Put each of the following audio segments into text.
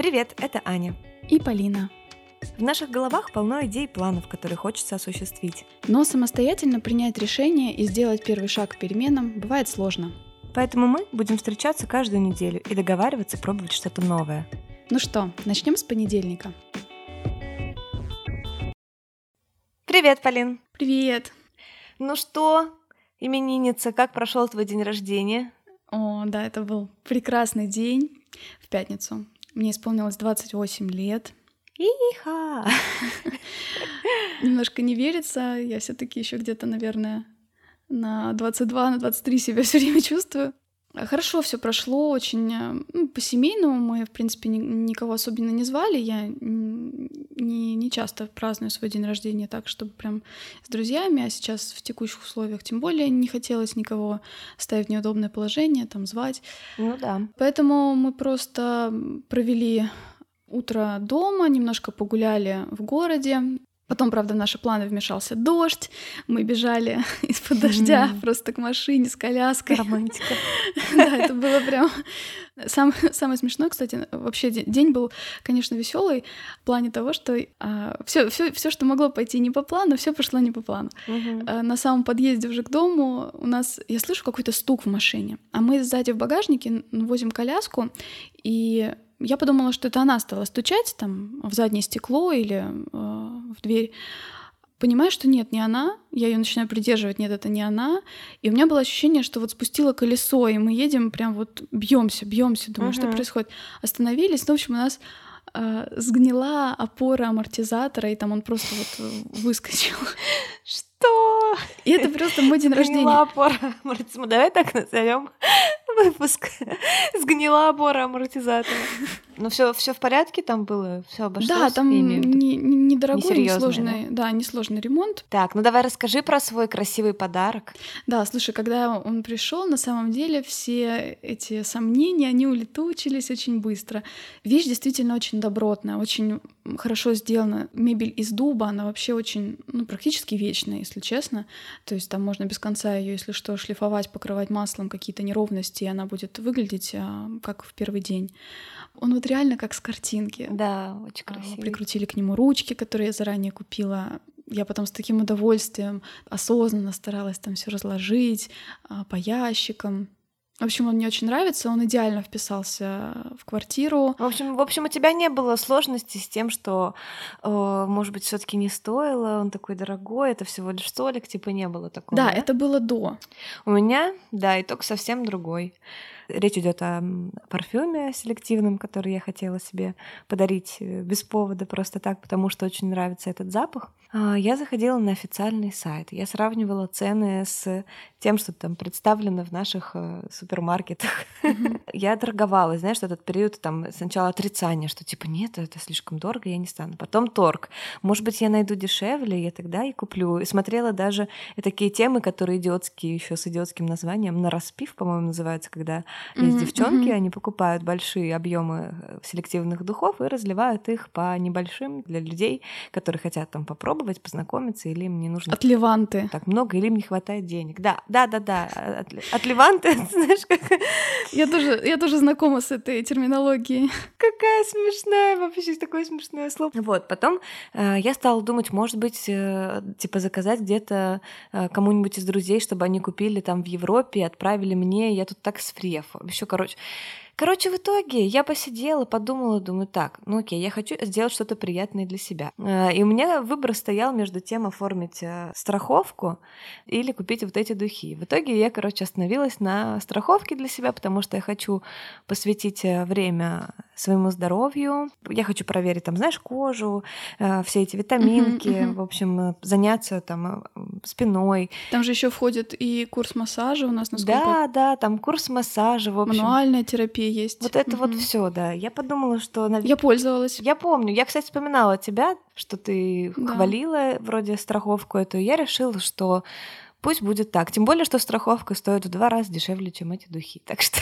Привет, это Аня. И Полина. В наших головах полно идей и планов, которые хочется осуществить. Но самостоятельно принять решение и сделать первый шаг к переменам бывает сложно. Поэтому мы будем встречаться каждую неделю и договариваться пробовать что-то новое. Ну что, начнем с понедельника. Привет, Полин. Привет. Ну что, именинница, как прошел твой день рождения? О, да, это был прекрасный день в пятницу. Мне исполнилось 28 лет. Иха! Немножко не верится. Я все таки еще где-то, наверное, на 22, на 23 себя все время чувствую. Хорошо все прошло, очень э, ну, по-семейному. Мы, в принципе, ни, никого особенно не звали. Я не, не часто праздную свой день рождения так, чтобы прям с друзьями, а сейчас в текущих условиях тем более не хотелось никого ставить в неудобное положение, там звать. Ну да. Поэтому мы просто провели утро дома, немножко погуляли в городе, Потом, правда, в наши планы вмешался дождь. Мы бежали из-под дождя mm. просто к машине с коляской. Романтика. да, это было прям... Сам, самое смешное, кстати, вообще день был, конечно, веселый в плане того, что а, все, что могло пойти не по плану, все пошло не по плану. А, на самом подъезде уже к дому у нас, я слышу какой-то стук в машине, а мы сзади в багажнике возим коляску, и я подумала, что это она стала стучать там в заднее стекло или э, в дверь. Понимаю, что нет, не она. Я ее начинаю придерживать, нет, это не она. И у меня было ощущение, что вот спустило колесо, и мы едем прям вот бьемся, бьемся, думаю, что Мгм. происходит. Остановились, ну, в общем, у нас э, сгнила опора амортизатора, и там он просто вот э, выскочил. Что? И это просто мой день рождения. Сгнила опора амортизатора. Давай так назовем выпуск. Сгнила опора амортизатора. Ну все, все в порядке там было, все обошлось. Да, там не- не- недорогой, Несерьёзный, несложный, да, несложный ремонт. Так, ну давай расскажи про свой красивый подарок. Да, слушай, когда он пришел, на самом деле все эти сомнения, они улетучились очень быстро. Вещь действительно очень добротная, очень хорошо сделана. Мебель из дуба, она вообще очень, ну, практически вечная, если честно. То есть там можно без конца ее, если что, шлифовать, покрывать маслом какие-то неровности, и она будет выглядеть а, как в первый день. Он вот реально как с картинки. Да, очень А, красивый. Прикрутили к нему ручки, которые я заранее купила. Я потом с таким удовольствием осознанно старалась там все разложить а, по ящикам. В общем, он мне очень нравится, он идеально вписался в квартиру. В общем, в общем, у тебя не было сложности с тем, что, э, может быть, все-таки не стоило, он такой дорогой, это всего лишь столик, типа не было такого. Да, это было до. У меня, да, итог совсем другой. Речь идет о парфюме селективном, который я хотела себе подарить э, без повода, просто так, потому что очень нравится этот запах. А, Я заходила на официальный сайт, я сравнивала цены с тем, что там представлено в наших э, супермаркетах. Я торговалась, знаешь, этот период там сначала отрицание, что типа нет, это слишком дорого, я не стану. Потом торг. Может быть, я найду дешевле, я тогда и куплю. И смотрела даже такие темы, которые идиотские, еще с идиотским названием, на распив, по-моему, называется, когда есть Мгм, девчонки, мгм. они покупают большие объемы э, селективных духов и разливают их по небольшим для людей, которые хотят там попробовать, познакомиться, или им не нужно От Леванты. так много, или им не хватает денег. Да, да, да, да. От, от Леванты, знаешь, как, Я тоже, я тоже знакома с этой терминологией. какая смешная вообще такое смешное слово. Вот, потом э, я стала думать, может быть, э, типа заказать где-то э, кому-нибудь из друзей, чтобы они купили там в Европе отправили мне. Я тут так сфрев. Еще, короче. Короче, в итоге я посидела, подумала, думаю, так, ну окей, я хочу сделать что-то приятное для себя. Э, И у меня выбор стоял между тем оформить э, страховку или купить вот эти духи. В итоге я, короче, остановилась на страховке для себя, потому что я хочу посвятить э, время своему здоровью. Я хочу проверить, там, знаешь, кожу, э, все эти витаминки, мгм. в общем, заняться там э, спиной. Там же еще входит и курс массажа у нас, насколько Да, да, там курс массажа, в общем. мануальная терапия есть. Вот это вот Мгм. все, да. Я подумала, что, Я пользовалась. Я помню, я, кстати, вспоминала тебя, что ты Да. хвалила вроде страховку эту. и Я решила, что пусть будет так. Тем более, что страховка стоит в два раза дешевле, чем эти духи. Так что,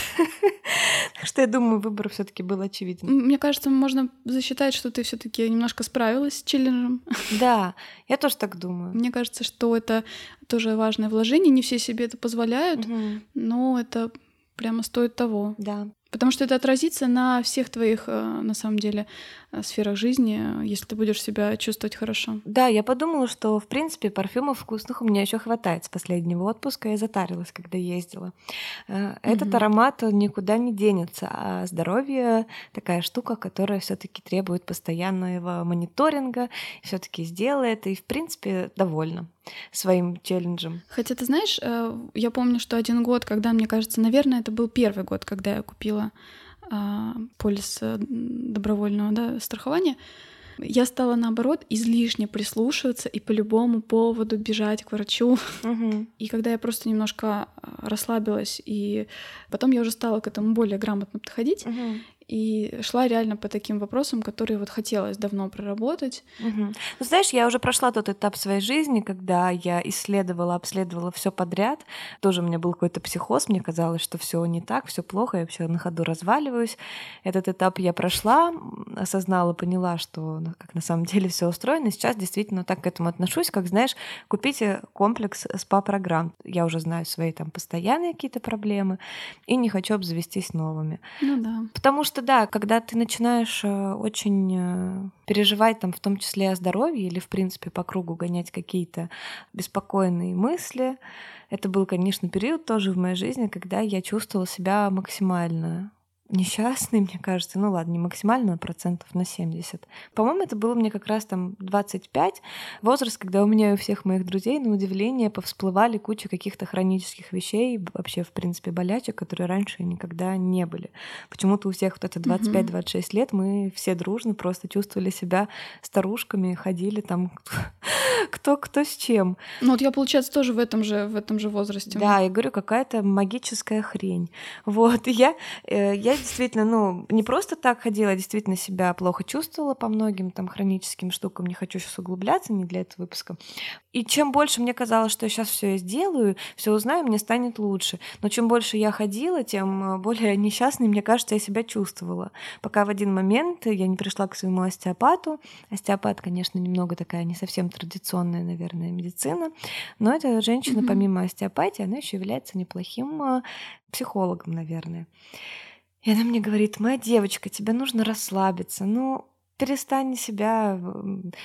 так что я думаю, выбор все-таки был очевиден. Мне кажется, можно засчитать, что ты все-таки немножко справилась с челленджем. Да, я тоже так думаю. Мне кажется, что это тоже важное вложение. Не все себе это позволяют, Мгм. но это прямо стоит того. Да. Потому что это отразится на всех твоих, э, на самом деле, э, сферах жизни, если ты будешь себя чувствовать хорошо. Да, я подумала, что, в принципе, парфюмов вкусных у меня еще хватает с последнего отпуска. Я затарилась, когда ездила. Э, этот mm-hmm. аромат никуда не денется, а здоровье такая штука, которая все-таки требует постоянного мониторинга, все-таки сделает и, в принципе, довольна своим челленджем. Хотя ты знаешь, я помню, что один год, когда, мне кажется, наверное, это был первый год, когда я купила купила а, полис э, добровольного да, страхования, я стала наоборот излишне прислушиваться и по любому поводу бежать к врачу. Угу. И когда я просто немножко а, расслабилась, и потом я уже стала к этому более грамотно подходить, угу и шла реально по таким вопросам, которые вот хотелось давно проработать. Угу. Ну, знаешь, я уже прошла тот этап своей жизни, когда я исследовала, обследовала все подряд. Тоже у меня был какой-то психоз, мне казалось, что все не так, все плохо, я все на ходу разваливаюсь. Этот этап я прошла, осознала, поняла, что ну, как на самом деле все устроено. И сейчас действительно так к этому отношусь, как знаешь, купите комплекс СПА-программ. Я уже знаю свои там постоянные какие-то проблемы и не хочу обзавестись новыми. Ну да. Потому что что да, когда ты начинаешь э, очень э, переживать там в том числе о здоровье или в принципе по кругу гонять какие-то беспокойные мысли, это был, конечно, период тоже в моей жизни, когда я чувствовала себя максимально несчастный, мне кажется, ну ладно, не максимально, процентов на 70. По-моему, это было мне как раз там 25, возраст, когда у меня и у всех моих друзей, на удивление, повсплывали куча каких-то хронических вещей, вообще, в принципе, болячек, которые раньше никогда не были. Почему-то у всех вот это 25-26 лет мы все дружно просто чувствовали себя старушками, ходили там кто кто с чем. Ну вот я, получается, тоже в этом же, в этом же возрасте. Да, я говорю, какая-то магическая хрень. Вот, я, э, я действительно, ну, не просто так ходила, я действительно себя плохо чувствовала по многим там хроническим штукам, не хочу сейчас углубляться, не для этого выпуска. И чем больше мне казалось, что я сейчас все сделаю, все узнаю, мне станет лучше. Но чем больше я ходила, тем э, более несчастной, мне кажется, я себя чувствовала. Пока в один момент я не пришла к своему остеопату. Остеопат, конечно, немного такая не совсем традиционная, наверное, медицина, но эта женщина, mm-hmm. помимо остеопатии, она еще является неплохим э, психологом, наверное. И она мне говорит, моя девочка, тебе нужно расслабиться. Ну, перестань себя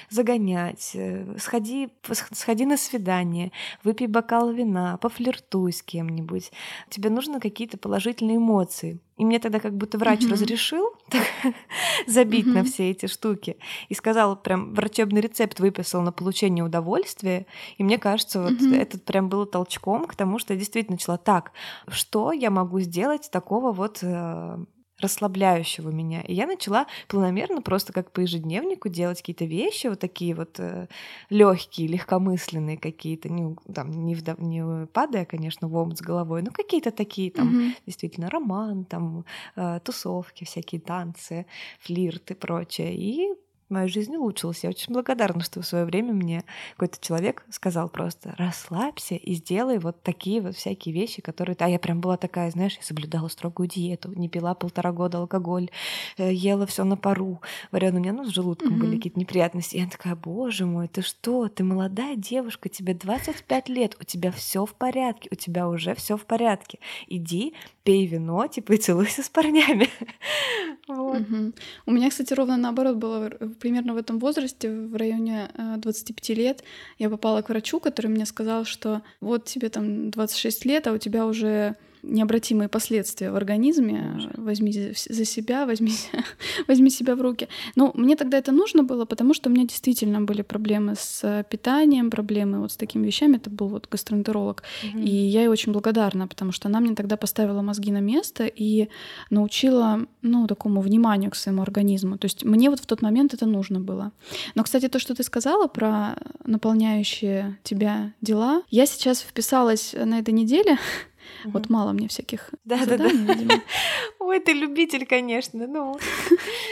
загонять, э, сходи, сходи на свидание, выпей бокал вина, пофлиртуй с кем-нибудь. Тебе нужны какие-то положительные эмоции. И мне тогда как будто врач mm-hmm. разрешил забить mm-hmm. на все эти штуки и сказал, прям врачебный рецепт выписал на получение удовольствия. И мне кажется, вот mm-hmm. этот прям был толчком к тому, что я действительно начала так, что я могу сделать такого вот э, расслабляющего меня. И я начала планомерно просто как по ежедневнику делать какие-то вещи, вот такие вот э, легкие, легкомысленные какие-то, не, там, не, вдав, не падая, конечно, в омут с головой, но какие-то такие там mm-hmm. действительно роман, там э, тусовки, всякие танцы, флирт и прочее. И моя жизнь улучшилась. Я очень благодарна, что в свое время мне какой-то человек сказал просто расслабься и сделай вот такие вот всякие вещи, которые... А я прям была такая, знаешь, я соблюдала строгую диету, не пила полтора года алкоголь, э, ела все на пару. Варена, у меня ну, с желудком mm-hmm. были какие-то неприятности. И я такая, боже мой, ты что? Ты молодая девушка, тебе 25 лет, у тебя все в порядке, у тебя уже все в порядке. Иди, пей вино, типа, и целуйся с парнями. вот. угу. У меня, кстати, ровно наоборот было примерно в этом возрасте, в районе 25 э, лет, я попала к врачу, который мне сказал, что вот тебе там 26 лет, а у тебя уже необратимые последствия в организме. Возьми за себя, возьми, возьми себя в руки. Но мне тогда это нужно было, потому что у меня действительно были проблемы с питанием, проблемы вот с такими вещами. Это был вот гастроэнтеролог. Угу. И я ей очень благодарна, потому что она мне тогда поставила мозги на место и научила, ну, такому вниманию к своему организму. То есть мне вот в тот момент это нужно было. Но, кстати, то, что ты сказала про наполняющие тебя дела, я сейчас вписалась на этой неделе Угу. Вот мало мне всяких да, заданий, да, да. Ой, ты любитель, конечно, ну.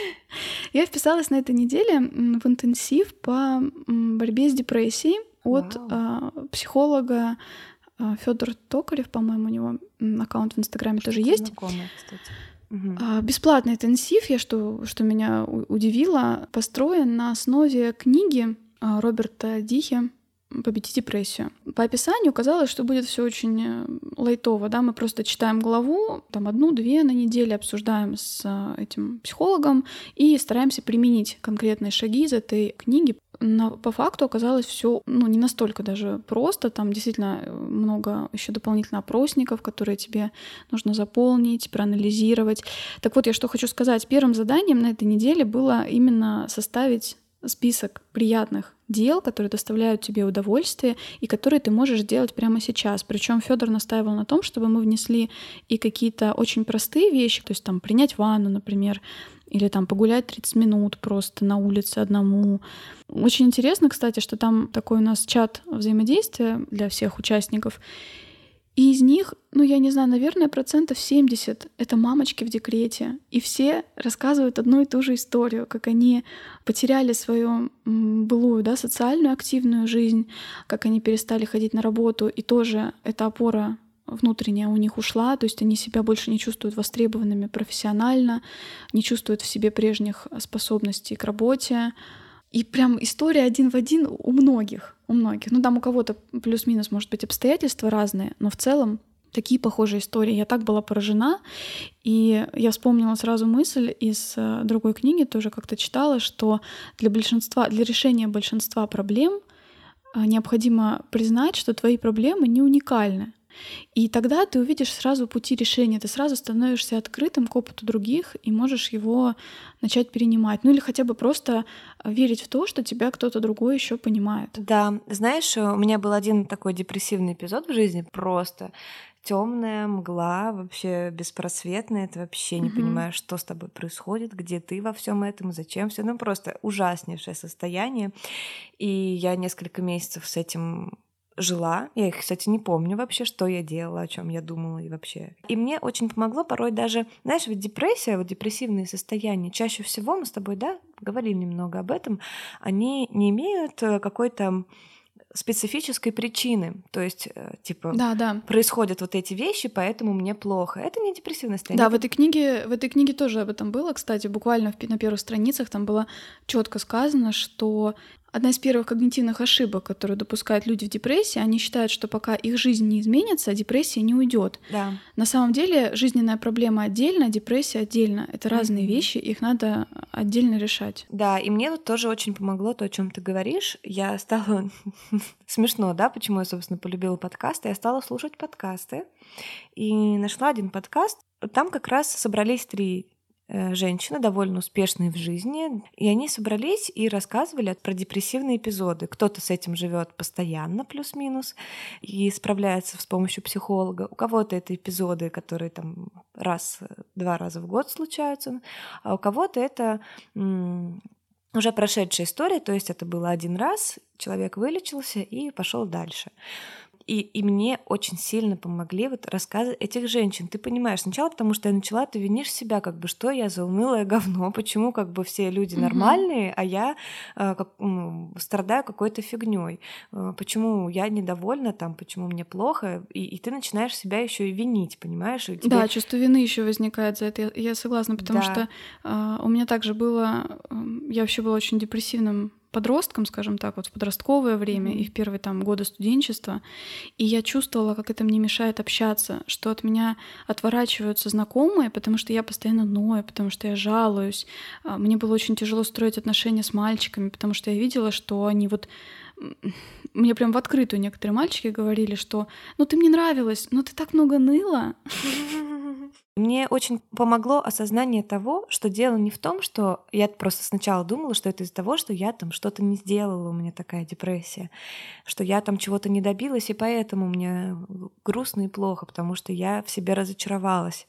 Я вписалась на этой неделе в интенсив по борьбе с депрессией от а, психолога а, Федор Токарев, по-моему, у него аккаунт в Инстаграме тоже есть. Знакомая, кстати. Угу. Бесплатный интенсив, я что, что меня удивило, построен на основе книги Роберта Дихи победить депрессию. По описанию казалось, что будет все очень э, лайтово, да, мы просто читаем главу, там одну-две на неделе обсуждаем с э, этим психологом и стараемся применить конкретные шаги из этой книги. Но по факту оказалось все, ну, не настолько даже просто. Там действительно э, много еще дополнительно опросников, которые тебе нужно заполнить, проанализировать. Так вот, я что хочу сказать. Первым заданием на этой неделе было именно составить список приятных дел, которые доставляют тебе удовольствие и которые ты можешь сделать прямо сейчас. Причем Федор настаивал на том, чтобы мы внесли и какие-то очень простые вещи, то есть там принять ванну, например, или там погулять 30 минут просто на улице одному. Очень интересно, кстати, что там такой у нас чат взаимодействия для всех участников. И из них, ну, я не знаю, наверное, процентов 70 — это мамочки в декрете. И все рассказывают одну и ту же историю, как они потеряли свою былую, да, социальную активную жизнь, как они перестали ходить на работу, и тоже эта опора внутренняя у них ушла, то есть они себя больше не чувствуют востребованными профессионально, не чувствуют в себе прежних способностей к работе, и прям история один в один у многих, у многих. Ну там у кого-то плюс-минус, может быть, обстоятельства разные, но в целом такие похожие истории. Я так была поражена, и я вспомнила сразу мысль из э, другой книги, тоже как-то читала, что для большинства, для решения большинства проблем э, необходимо признать, что твои проблемы не уникальны. И тогда ты увидишь сразу пути решения, ты сразу становишься открытым к опыту других и можешь его начать перенимать. Ну или хотя бы просто верить в то, что тебя кто-то другой еще понимает. Да, знаешь, у меня был один такой депрессивный эпизод в жизни, просто темная мгла, вообще беспросветная, ты вообще не mm-hmm. понимаешь, что с тобой происходит, где ты во всем этом, зачем все, ну просто ужаснейшее состояние. И я несколько месяцев с этим жила. Я их, кстати, не помню вообще, что я делала, о чем я думала и вообще. И мне очень помогло порой даже, знаешь, ведь депрессия, вот депрессивные состояния, чаще всего мы с тобой, да, говорили немного об этом, они не имеют э, какой-то специфической причины. То есть, э, типа, да, да. происходят вот эти вещи, поэтому мне плохо. Это не депрессивное состояние. Да, в этой книге, в этой книге тоже об этом было, кстати, буквально на первых страницах там было четко сказано, что Одна из первых когнитивных ошибок, которые допускают люди в депрессии, они считают, что пока их жизнь не изменится, депрессия не уйдет. Да. На самом деле жизненная проблема отдельно, депрессия отдельно. Это разные mm-hmm. вещи, их надо отдельно решать. Да, и мне вот тоже очень помогло то, о чем ты говоришь. Я стала смешно, да, почему я, собственно, полюбила подкасты. Я стала слушать подкасты и нашла один подкаст. Там как раз собрались три женщины, довольно успешные в жизни, и они собрались и рассказывали про депрессивные эпизоды. Кто-то с этим живет постоянно, плюс-минус, и справляется с помощью психолога. У кого-то это эпизоды, которые там раз, два раза в год случаются, а у кого-то это уже прошедшая история, то есть это было один раз, человек вылечился и пошел дальше. И, и мне очень сильно помогли вот рассказы этих женщин. Ты понимаешь, сначала потому что я начала, ты винишь себя, как бы, что я за унылое говно, почему как бы все люди нормальные, mm-hmm. а я э, как, ну, страдаю какой-то фигней, э, почему я недовольна там, почему мне плохо, и, и ты начинаешь себя еще и винить, понимаешь? И тебе... Да, чувство вины еще возникает за это, я, я согласна, потому да. что э, у меня также было, э, я вообще была очень депрессивным подростком, скажем так, вот в подростковое время и в первые там годы студенчества, и я чувствовала, как это мне мешает общаться, что от меня отворачиваются знакомые, потому что я постоянно ною, потому что я жалуюсь. А, мне было очень тяжело строить отношения с мальчиками, потому что я видела, что они вот мне прям в открытую некоторые мальчики говорили, что ну ты мне нравилась, но ты так много ныла. Мне очень помогло осознание того, что дело не в том, что я просто сначала думала, что это из-за того, что я там что-то не сделала, у меня такая депрессия, что я там чего-то не добилась, и поэтому мне грустно и плохо, потому что я в себе разочаровалась.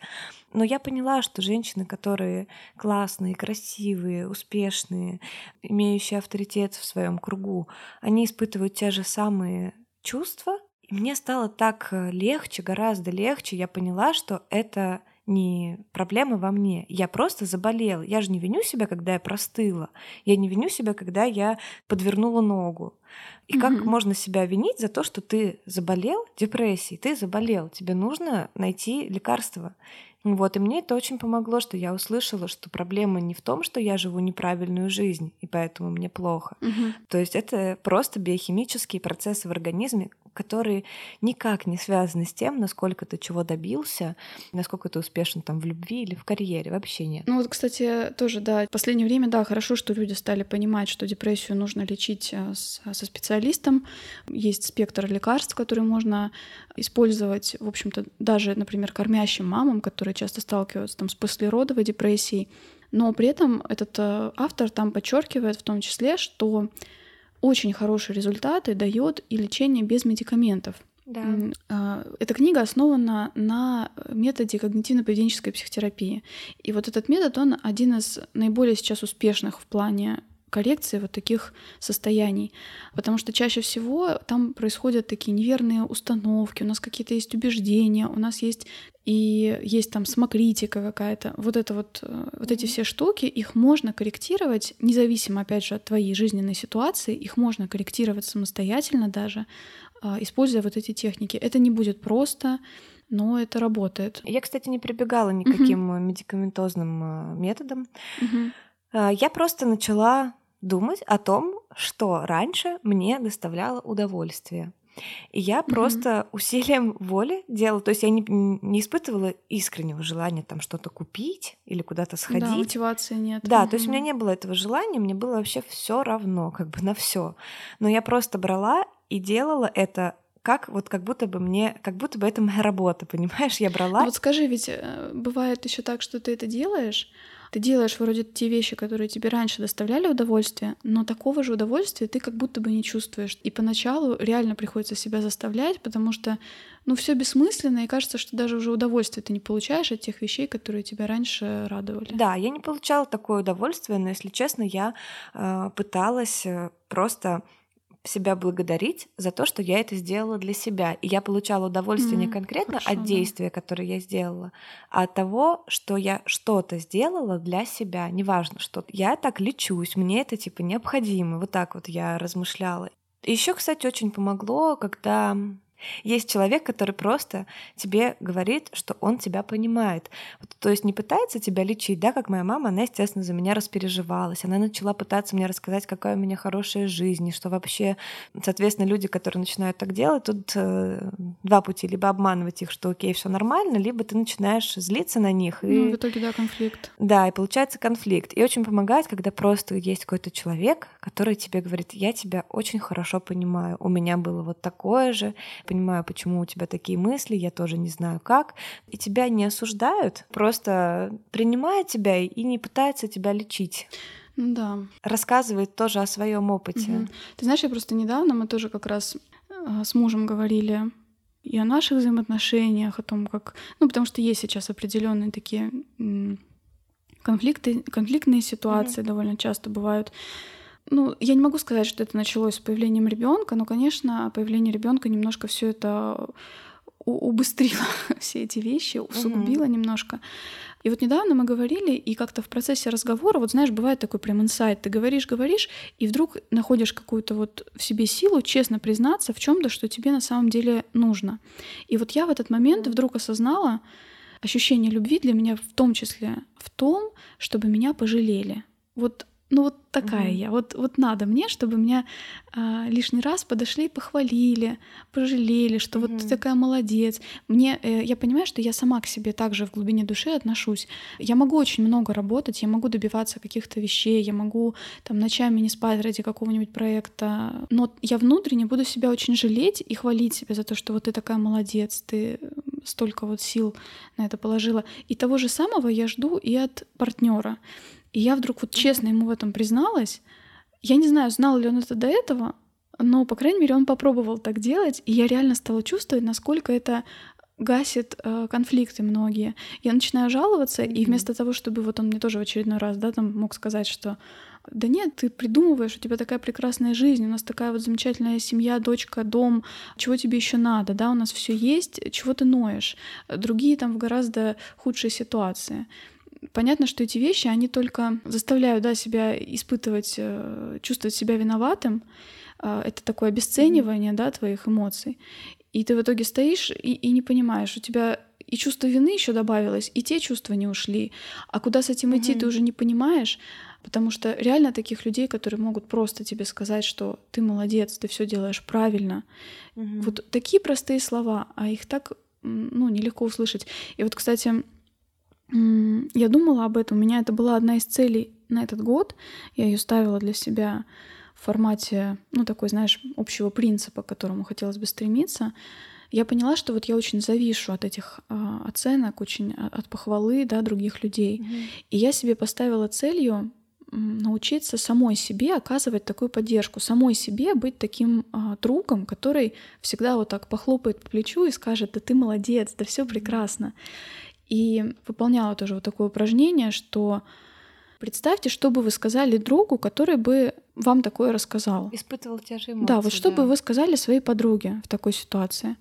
Но я поняла, что женщины, которые классные, красивые, успешные, имеющие авторитет в своем кругу, они испытывают те же самые чувства. И мне стало так легче, гораздо легче. Я поняла, что это не проблема во мне. Я просто заболела. Я же не виню себя, когда я простыла. Я не виню себя, когда я подвернула ногу. И mm-hmm. как можно себя винить за то, что ты заболел депрессией? Ты заболел. Тебе нужно найти лекарство. Вот, и мне это очень помогло, что я услышала, что проблема не в том, что я живу неправильную жизнь, и поэтому мне плохо. Мгм. То есть это просто биохимические процессы в организме, которые никак не связаны с тем, насколько ты чего добился, насколько ты успешен там в любви или в карьере. Вообще нет. Ну вот, кстати, тоже, да, в последнее время, да, хорошо, что люди стали понимать, что депрессию нужно лечить э, с- со специалистом. Есть спектр лекарств, которые можно использовать, в общем-то, даже, например, кормящим мамам, которые часто сталкиваются там с послеродовой депрессией. Но при этом этот э, автор там подчеркивает в том числе, что очень хорошие результаты дает и лечение без медикаментов. Да. А, Эта книга основана на методе когнитивно-поведенческой психотерапии. И вот этот метод, он один из наиболее сейчас успешных в плане коррекции вот таких состояний. Потому что чаще всего там происходят такие неверные установки, у нас какие-то есть убеждения, у нас есть и есть там самокритика какая-то. Вот это вот, э, вот эти все штуки, их можно корректировать, независимо, опять же, от твоей жизненной ситуации, их можно корректировать самостоятельно даже, а, используя вот эти техники. Это не будет просто, но это работает. Я, кстати, не прибегала никаким э, медикаментозным э, методом. А, Я просто начала думать о том, что раньше мне доставляло удовольствие. И я Мгм. просто усилием воли делала, то есть я не, не испытывала искреннего желания там что-то купить или куда-то Да, сходить. мотивации нет. Да, то есть у меня не было этого желания, мне было вообще все равно, как бы на все. Но я просто брала и делала это как вот как будто бы мне, как будто бы это моя работа, понимаешь? Я Ну брала. Вот скажи, ведь э, бывает еще так, что ты это делаешь, ты делаешь вроде те вещи, которые тебе раньше доставляли удовольствие, но такого же удовольствия ты как будто бы не чувствуешь. И поначалу реально приходится себя заставлять, потому что, ну, все бессмысленно, и кажется, что даже уже удовольствие ты не получаешь от тех вещей, которые тебя раньше радовали. Да, я не получала такое удовольствие, но, если честно, я э, пыталась э, просто себя благодарить за то, что я это сделала для себя. И я получала удовольствие не М, конкретно хорошо, от да. действия, которое я сделала, а от того, что я что-то сделала для себя. Неважно, что я так лечусь, мне это типа необходимо. Вот так вот я размышляла. Еще, кстати, очень помогло, когда есть человек, который просто тебе говорит, что он тебя понимает. То есть не пытается тебя лечить, да, как моя мама, она, естественно, за меня распереживалась. Она начала пытаться мне рассказать, какая у меня хорошая жизнь, и что вообще, соответственно, люди, которые начинают так делать, тут э, два пути. Либо обманывать их, что окей, все нормально, либо ты начинаешь злиться на них. И... Ну, в итоге, да, конфликт. Да, и получается конфликт. И очень помогает, когда просто есть какой-то человек, который тебе говорит, я тебя очень хорошо понимаю, у меня было вот такое же, понимаю, почему у тебя такие мысли, я тоже не знаю как. И тебя не осуждают, просто принимают тебя и не пытаются тебя лечить. Ну Да. Рассказывает тоже о своем опыте. Мгм. Ты знаешь, я просто недавно, мы тоже как раз э, с мужем говорили и о наших взаимоотношениях, о том, как... Ну, потому что есть сейчас определенные такие конфликты, конфликтные ситуации довольно часто бывают. Ну, я не могу сказать, что это началось с появлением ребенка, но, конечно, появление ребенка немножко все это убыстрило все эти вещи, усугубило немножко. И вот недавно мы говорили, и как-то в процессе разговора, вот знаешь, бывает такой прям инсайт, ты говоришь, говоришь, и вдруг находишь какую-то вот в себе силу честно признаться в чем то что тебе на самом деле нужно. И вот я в этот момент вдруг осознала ощущение любви для меня в том числе в том, чтобы меня пожалели. Вот ну вот такая Мгм. я. Вот, вот надо мне, чтобы меня а, лишний раз подошли и похвалили, пожалели, что вот ты такая молодец. Мне, э, я понимаю, что я сама к себе также в глубине души отношусь. Я могу очень много работать, я могу добиваться каких-то вещей, я могу там ночами не спать ради какого-нибудь проекта, но я внутренне буду себя очень жалеть и хвалить себя за то, что вот ты такая молодец, ты столько вот сил на это положила. И того же самого я жду и от партнера. И я вдруг вот честно ему в этом призналась. Я не знаю, знал ли он это до этого, но, по крайней мере, он попробовал так делать, и я реально стала чувствовать, насколько это гасит э, конфликты многие. Я начинаю жаловаться, и Мгм. вместо того, чтобы вот он мне тоже в очередной раз, да, там мог сказать, что да нет, ты придумываешь, у тебя такая прекрасная жизнь, у нас такая вот замечательная семья, дочка, дом, чего тебе еще надо, да, у нас все есть, чего ты ноешь. Другие там в гораздо худшей ситуации. Понятно, что эти вещи, они только заставляют да, себя испытывать, э, чувствовать себя виноватым. Э, Это такое обесценивание да, твоих эмоций. И ты в итоге стоишь и, и не понимаешь, у тебя и чувство вины еще добавилось, и те чувства не ушли. А куда с этим идти, ты уже не понимаешь. Потому что реально таких людей, которые могут просто тебе сказать, что ты молодец, ты все делаешь правильно. Угу. Вот такие простые слова, а их так ну, нелегко услышать. И вот, кстати, я думала об этом. У меня это была одна из целей на этот год. Я ее ставила для себя в формате, ну, такой, знаешь, общего принципа, к которому хотелось бы стремиться. Я поняла, что вот я очень завишу от этих э, оценок, очень от похвалы да, других людей. Mm-hmm. И я себе поставила целью научиться самой себе оказывать такую поддержку, самой себе быть таким а, другом, который всегда вот так похлопает по плечу и скажет, да ты молодец, да все прекрасно. И выполняла тоже вот такое упражнение, что представьте, что бы вы сказали другу, который бы вам такое рассказал. Испытывал те же эмоции. Да, вот что да. бы вы сказали своей подруге в такой ситуации.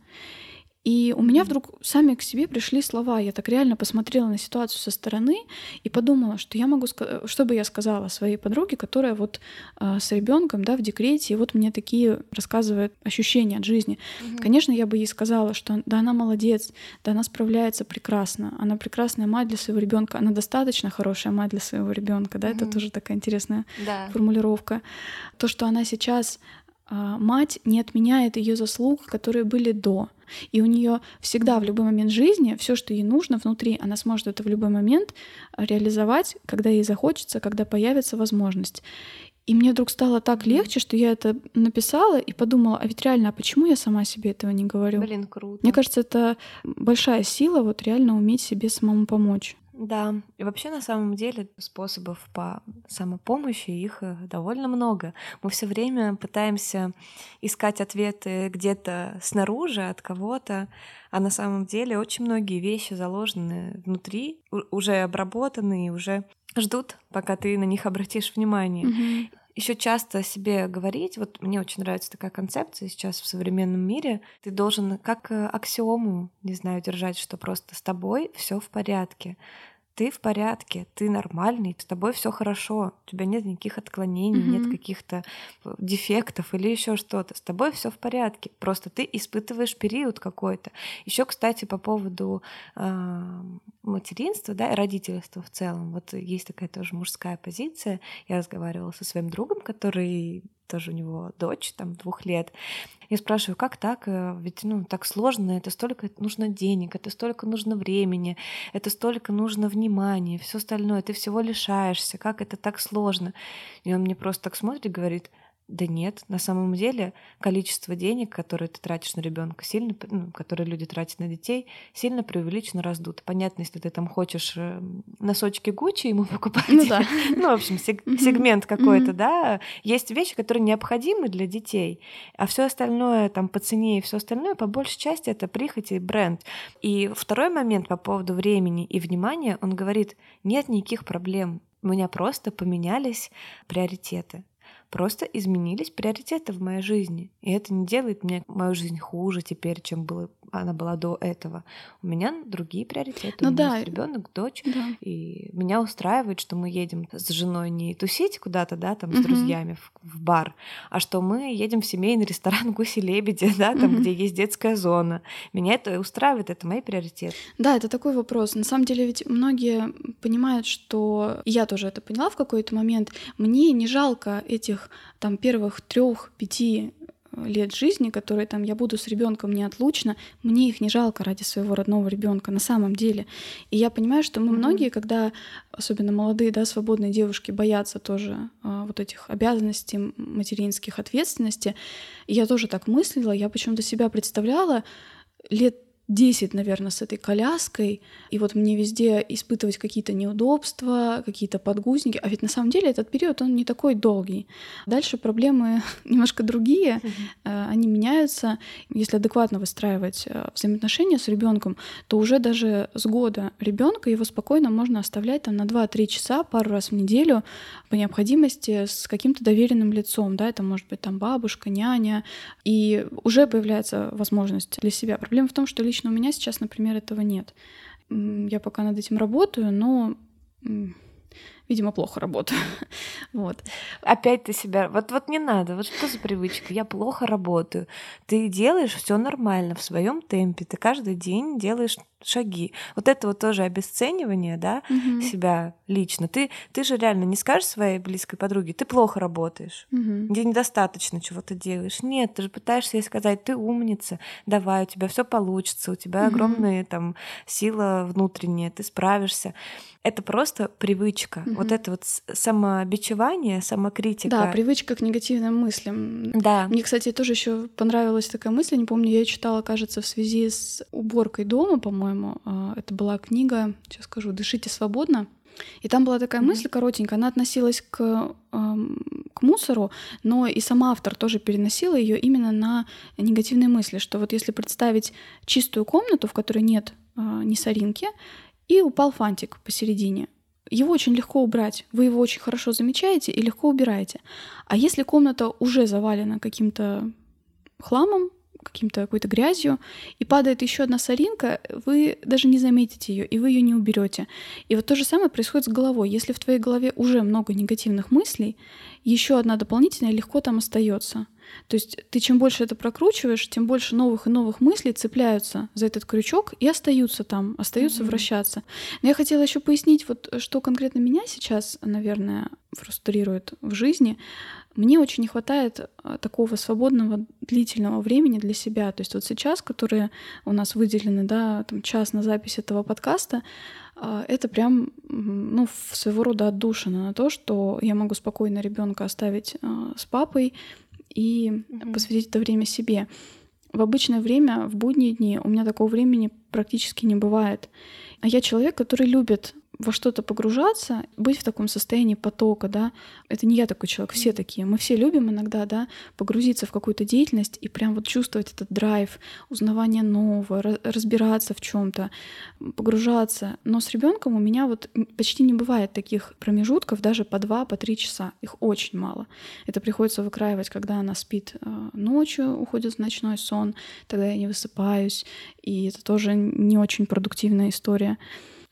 И у меня вдруг сами к себе пришли слова. Я так реально посмотрела на ситуацию со стороны и подумала, что я могу, что бы я сказала своей подруге, которая вот э, с ребенком, да, в декрете, и вот мне такие рассказывает ощущения от жизни. Угу. Конечно, я бы ей сказала, что да, она молодец, да, она справляется прекрасно, она прекрасная мать для своего ребенка, она достаточно хорошая мать для своего ребенка, да, угу. это тоже такая интересная да. формулировка. То, что она сейчас мать не отменяет ее заслуг, которые были до. И у нее всегда в любой момент жизни все, что ей нужно внутри, она сможет это в любой момент реализовать, когда ей захочется, когда появится возможность. И мне вдруг стало так легче, что я это написала и подумала, а ведь реально, а почему я сама себе этого не говорю? Блин, круто. Мне кажется, это большая сила вот реально уметь себе самому помочь. Да, и вообще на самом деле способов по самопомощи их э, довольно много. Мы все время пытаемся искать ответы где-то снаружи от кого-то, а на самом деле очень многие вещи заложены внутри, уже обработаны и уже ждут, пока ты на них обратишь внимание. Mm-hmm. Еще часто себе говорить, вот мне очень нравится такая концепция сейчас в современном мире, ты должен как э, аксиому, не знаю, держать, что просто с тобой все в порядке ты в порядке, ты нормальный, с тобой все хорошо, у тебя нет никаких отклонений, mm-hmm. нет каких-то э, дефектов или еще что-то. С тобой все в порядке. Просто ты испытываешь период какой-то. Еще, кстати, по поводу э, материнства, да, и родительства в целом. Вот есть такая тоже мужская позиция. Я разговаривала со своим другом, который тоже у него дочь, там, двух лет. Я спрашиваю, как так? Э, ведь, ну, так сложно, это столько нужно денег, это столько нужно времени, это столько нужно внимания, все остальное, ты всего лишаешься, как это так сложно? И он мне просто так смотрит и говорит, да нет, на самом деле количество денег, которые ты тратишь на ребенка, сильно, ну, которые люди тратят на детей, сильно преувеличенно раздут. Понятно, если ты там хочешь э, носочки Гуччи ему покупать, ну, да. ну в общем, сег- сегмент какой-то, да, есть вещи, которые необходимы для детей, а все остальное там по цене и все остальное по большей части это прихоть и бренд. И второй момент по поводу времени и внимания, он говорит, нет никаких проблем, у меня просто поменялись приоритеты. Просто изменились приоритеты в моей жизни. И это не делает мне мою жизнь хуже теперь, чем было, она была до этого. У меня другие приоритеты. Ну, у меня да. есть ребенок, дочь. Да. И меня устраивает, что мы едем с женой не тусить куда-то, да, там, с угу. друзьями в, в бар, а что мы едем в семейный ресторан Гуси-лебеди, да, там, угу. где есть детская зона. Меня это устраивает, это мои приоритеты. Да, это такой вопрос. На самом деле ведь многие понимают, что я тоже это поняла в какой-то момент. Мне не жалко этих там первых трех-пяти э, лет жизни, которые там я буду с ребенком неотлучно, мне их не жалко ради своего родного ребенка на самом деле. И я понимаю, что мы mm-hmm. многие, когда особенно молодые, да, свободные девушки боятся тоже а, вот этих обязанностей материнских, ответственности, и я тоже так мыслила, я почему-то себя представляла лет 10, наверное, с этой коляской, и вот мне везде испытывать какие-то неудобства, какие-то подгузники, а ведь на самом деле этот период, он не такой долгий. Дальше проблемы немножко другие, mm-hmm. они меняются. Если адекватно выстраивать э, взаимоотношения с ребенком, то уже даже с года ребенка его спокойно можно оставлять там на 2-3 часа пару раз в неделю по необходимости с каким-то доверенным лицом, да, это может быть там бабушка, няня, и уже появляется возможность для себя. Проблема в том, что лично у меня сейчас, например, этого нет. Я пока над этим работаю, но видимо, плохо работаю. вот. Опять ты себя... Вот, вот не надо. Вот что за привычка? Я плохо работаю. Ты делаешь все нормально в своем темпе. Ты каждый день делаешь шаги. Вот это вот тоже обесценивание, да, угу. себя лично. Ты, ты же реально не скажешь своей близкой подруге, ты плохо работаешь, угу. где недостаточно чего ты делаешь. Нет, ты же пытаешься ей сказать, ты умница, давай, у тебя все получится, у тебя угу. огромная там сила внутренняя, ты справишься. Это просто привычка. Угу. Вот это вот самобичевание, самокритика. Да, привычка к негативным мыслям. Да. Мне, кстати, тоже еще понравилась такая мысль, не помню, я ее читала, кажется, в связи с уборкой дома, по-моему, по-моему. А, это была книга, сейчас скажу, «Дышите свободно». И там была такая mm-hmm. мысль коротенькая, она относилась к, к мусору, но и сама автор тоже переносила ее именно на негативные мысли, что вот если представить чистую комнату, в которой нет э, ни соринки, и упал фантик посередине, его очень легко убрать. Вы его очень хорошо замечаете и легко убираете. А если комната уже завалена каким-то хламом, каким-то какой-то грязью, и падает еще одна соринка, вы даже не заметите ее, и вы ее не уберете. И вот то же самое происходит с головой. Если в твоей голове уже много негативных мыслей, еще одна дополнительная легко там остается. То есть ты чем больше это прокручиваешь, тем больше новых и новых мыслей цепляются за этот крючок и остаются там, остаются mm-hmm. вращаться. Но я хотела еще пояснить, вот что конкретно меня сейчас, наверное, фрустрирует в жизни. Мне очень не хватает а, такого свободного длительного времени для себя. То есть вот сейчас, которые у нас выделены, да, там час на запись этого подкаста, а, это прям, ну, своего рода отдушина на то, что я могу спокойно ребенка оставить а, с папой и mm-hmm. посвятить это время себе. В обычное время, в будние дни у меня такого времени практически не бывает. А я человек, который любит во что-то погружаться, быть в таком состоянии потока, да, это не я такой человек, все такие. Мы все любим иногда, да, погрузиться в какую-то деятельность и прям вот чувствовать этот драйв, узнавание нового, разбираться в чем-то, погружаться. Но с ребенком у меня вот почти не бывает таких промежутков, даже по два, по три часа. Их очень мало. Это приходится выкраивать, когда она спит э, ночью, уходит в ночной сон, тогда я не высыпаюсь, и это тоже не очень продуктивная история.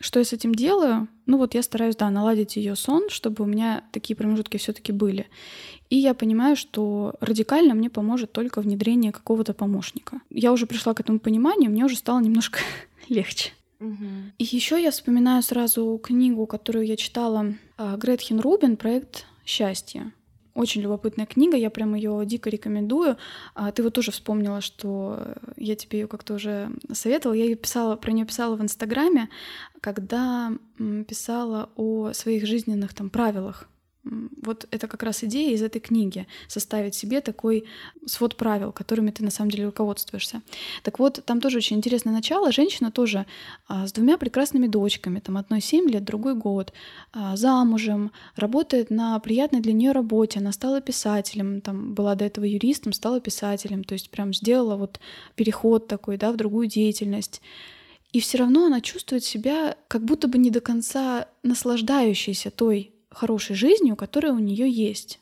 Что я с этим делаю? Ну вот я стараюсь, да, наладить ее сон, чтобы у меня такие промежутки все-таки были. И я понимаю, что радикально мне поможет только внедрение какого-то помощника. Я уже пришла к этому пониманию, мне уже стало немножко легче. Угу. И еще я вспоминаю сразу книгу, которую я читала а, Гретхен Рубин, проект счастья. Очень любопытная книга, я прям ее дико рекомендую. А, ты вот тоже вспомнила, что я тебе ее как-то уже советовала. Я ее писала, про нее писала в Инстаграме, когда писала о своих жизненных там правилах вот это как раз идея из этой книги — составить себе такой свод правил, которыми ты на самом деле руководствуешься. Так вот, там тоже очень интересное начало. Женщина тоже а, с двумя прекрасными дочками, там одной 7 лет, другой год, а, замужем, работает на приятной для нее работе. Она стала писателем, там была до этого юристом, стала писателем, то есть прям сделала вот переход такой, да, в другую деятельность. И все равно она чувствует себя как будто бы не до конца наслаждающейся той хорошей жизнью, которая у нее есть.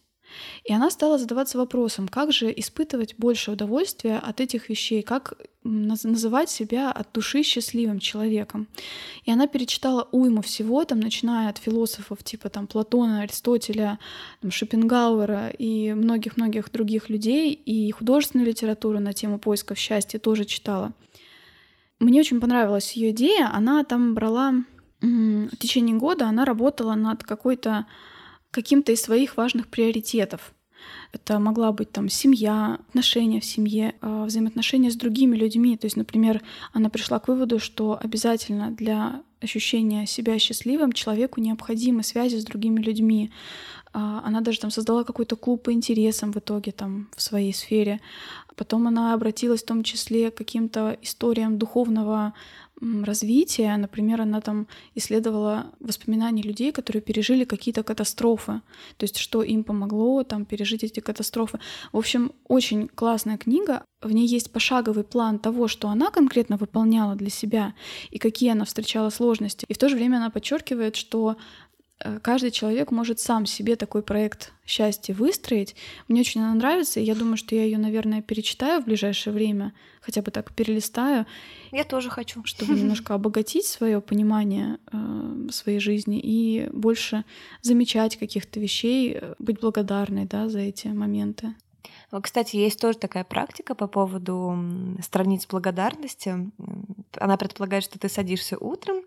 И она стала задаваться вопросом, как же испытывать больше удовольствия от этих вещей, как называть себя от души счастливым человеком. И она перечитала уйму всего, там, начиная от философов типа там, Платона, Аристотеля, там, Шопенгауэра и многих-многих других людей, и художественную литературу на тему поисков счастья тоже читала. Мне очень понравилась ее идея. Она там брала в течение года она работала над какой-то каким-то из своих важных приоритетов. Это могла быть там семья, отношения в семье, а, взаимоотношения с другими людьми. То есть, например, она пришла к выводу, что обязательно для ощущения себя счастливым человеку необходимы связи с другими людьми. А, она даже там создала какой-то клуб по интересам в итоге там в своей сфере. Потом она обратилась в том числе к каким-то историям духовного развития. Например, она там исследовала воспоминания людей, которые пережили какие-то катастрофы. То есть, что им помогло там пережить эти катастрофы. В общем, очень классная книга. В ней есть пошаговый план того, что она конкретно выполняла для себя и какие она встречала сложности. И в то же время она подчеркивает, что каждый человек может сам себе такой проект счастья выстроить. Мне очень она нравится, и я думаю, что я ее, наверное, перечитаю в ближайшее время, хотя бы так перелистаю. Я тоже хочу. Чтобы немножко обогатить свое понимание э, своей жизни и больше замечать каких-то вещей, э, быть благодарной да, за эти моменты. Кстати, есть тоже такая практика по поводу страниц благодарности. Она предполагает, что ты садишься утром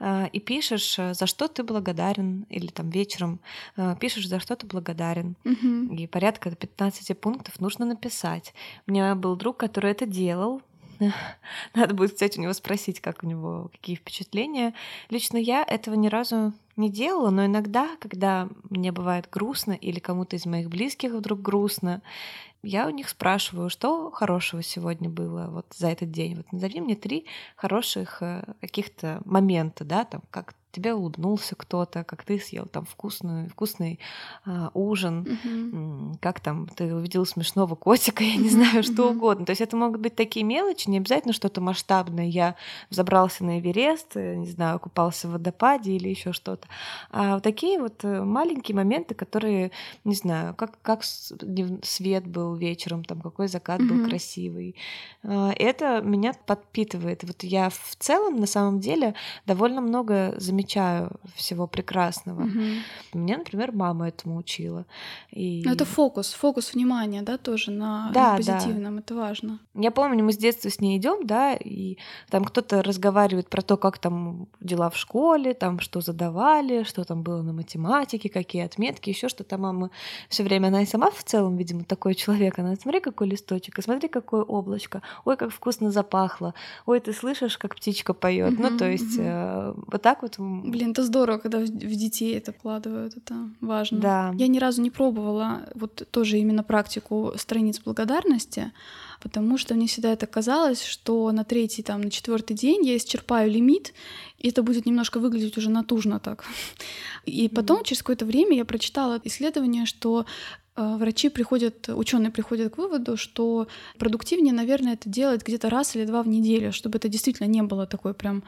э, и пишешь, э, за что ты благодарен, или там вечером э, пишешь, за что ты благодарен. Угу. И порядка 15 пунктов нужно написать. У меня был друг, который это делал, надо будет, кстати, у него спросить, как у него, какие впечатления. Лично я этого ни разу не делала, но иногда, когда мне бывает грустно или кому-то из моих близких вдруг грустно, я у них спрашиваю, что хорошего сегодня было вот за этот день. Вот назови мне три хороших э, каких-то момента, да, там, как тебе улыбнулся кто-то, как ты съел там вкусный, вкусный э, ужин, Мгм. как там ты увидел смешного котика, я не знаю, что Мгм. угодно. То есть это могут быть такие мелочи, не обязательно что-то масштабное. Я взобрался на Эверест, э, не знаю, купался в водопаде или еще что-то. А вот такие вот э, маленькие моменты, которые, не знаю, как, как свет был вечером, там какой закат был Мгм. красивый. А, Это меня подпитывает. Вот я в целом, на самом деле, довольно много замечаю всего прекрасного. Мгм. Меня, например, мама этому учила. И... Ну, это фокус, фокус внимания, да, тоже на, на Да, да. позитивном, это важно. Я помню, мы с детства с ней идем, да, и там кто-то разговаривает про то, как там дела в школе, там что задавали, что там было на математике, какие отметки, еще что-то. Мама все время, она и сама в целом, видимо, такой человек. Она смотри, какой листочек, и смотри, какое облачко. Ой, как вкусно запахло. Ой, ты слышишь, как птичка поет. Ну, Мгм, то есть мгм. э, вот так вот. Блин, это здорово, когда в, детей это вкладывают, это важно. Да. Я ни разу не пробовала вот тоже именно практику страниц благодарности, потому что мне всегда это казалось, что на третий, там, на четвертый день я исчерпаю лимит, и это будет немножко выглядеть уже натужно так. И потом, через какое-то время, я прочитала исследование, что врачи приходят, ученые приходят к выводу, что продуктивнее, наверное, это делать где-то раз или два в неделю, чтобы это действительно не было такой прям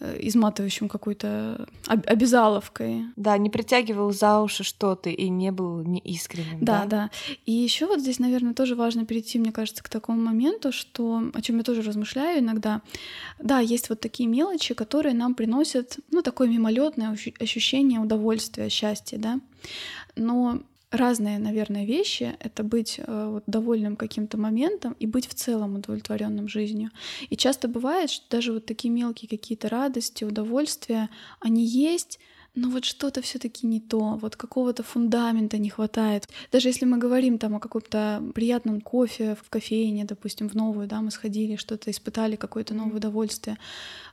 э, изматывающим какой-то об- обязаловкой. Да, не притягивал за уши что-то и не был неискренним. Да, да. И еще вот здесь, наверное, тоже важно перейти, мне кажется, к такому моменту, что о чем я тоже размышляю иногда. Да, есть вот такие мелочи, которые нам приносят, ну, такое мимолетное ощу- ощущение удовольствия, счастья, да. Но разные, наверное, вещи — это быть э, вот, довольным каким-то моментом и быть в целом удовлетворенным жизнью. И часто бывает, что даже вот такие мелкие какие-то радости, удовольствия, они есть, но вот что-то все-таки не то, вот какого-то фундамента не хватает. Даже если мы говорим там о каком-то приятном кофе в кофейне, допустим, в новую, да, мы сходили, что-то испытали, какое-то новое удовольствие,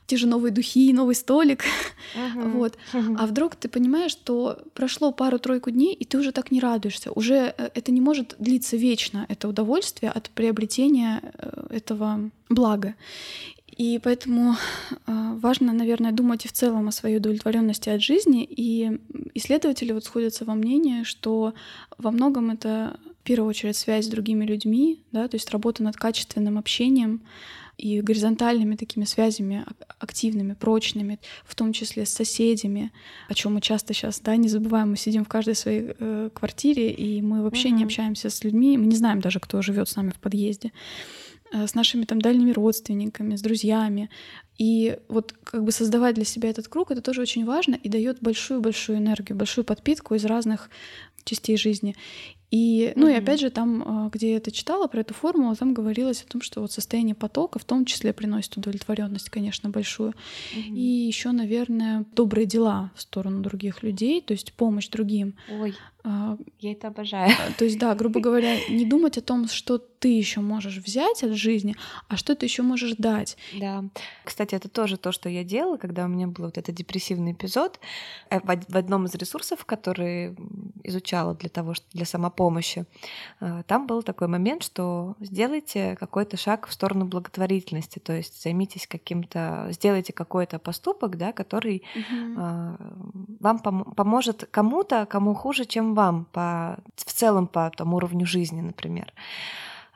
те же новые духи, новый столик, Мгм. вот. А вдруг ты понимаешь, что прошло пару-тройку дней, и ты уже так не радуешься. Уже э, это не может длиться вечно, это удовольствие от приобретения э, этого блага. И поэтому э, важно, наверное, думать и в целом о своей удовлетворенности от жизни. И исследователи вот сходятся во мнении, что во многом это в первую очередь связь с другими людьми, да, то есть работа над качественным общением и горизонтальными такими связями ак- активными, прочными, в том числе с соседями, о чем мы часто сейчас, да, не забываем, мы сидим в каждой своей э, квартире, и мы вообще не Мгм. общаемся с людьми, мы не знаем даже, кто живет с нами в подъезде э, с нашими там дальними родственниками, с друзьями. И вот как бы создавать для себя этот круг, это тоже очень важно и дает большую-большую энергию, большую подпитку из разных частей жизни. И, ну и Мгм. опять же, там, э, где я это читала про эту формулу, там говорилось о том, что вот состояние потока в том числе приносит удовлетворенность, конечно, большую. Мгм. И еще, наверное, добрые дела в сторону других людей, то есть помощь другим. Ой, я это обожаю. то есть, да, грубо говоря, не думать о том, что ты еще можешь взять от жизни, а что ты еще можешь дать. Да. Кстати, это тоже то, что я делала, когда у меня был вот этот депрессивный эпизод. Э, В од- в одном из ресурсов, который изучала для того, для самопомощи, э, там был такой момент, что сделайте какой-то шаг в сторону благотворительности, то есть займитесь каким-то, сделайте какой-то поступок, да, который а, вам пом- поможет кому-то, кому хуже, чем вам, по, в целом по там, уровню жизни, например.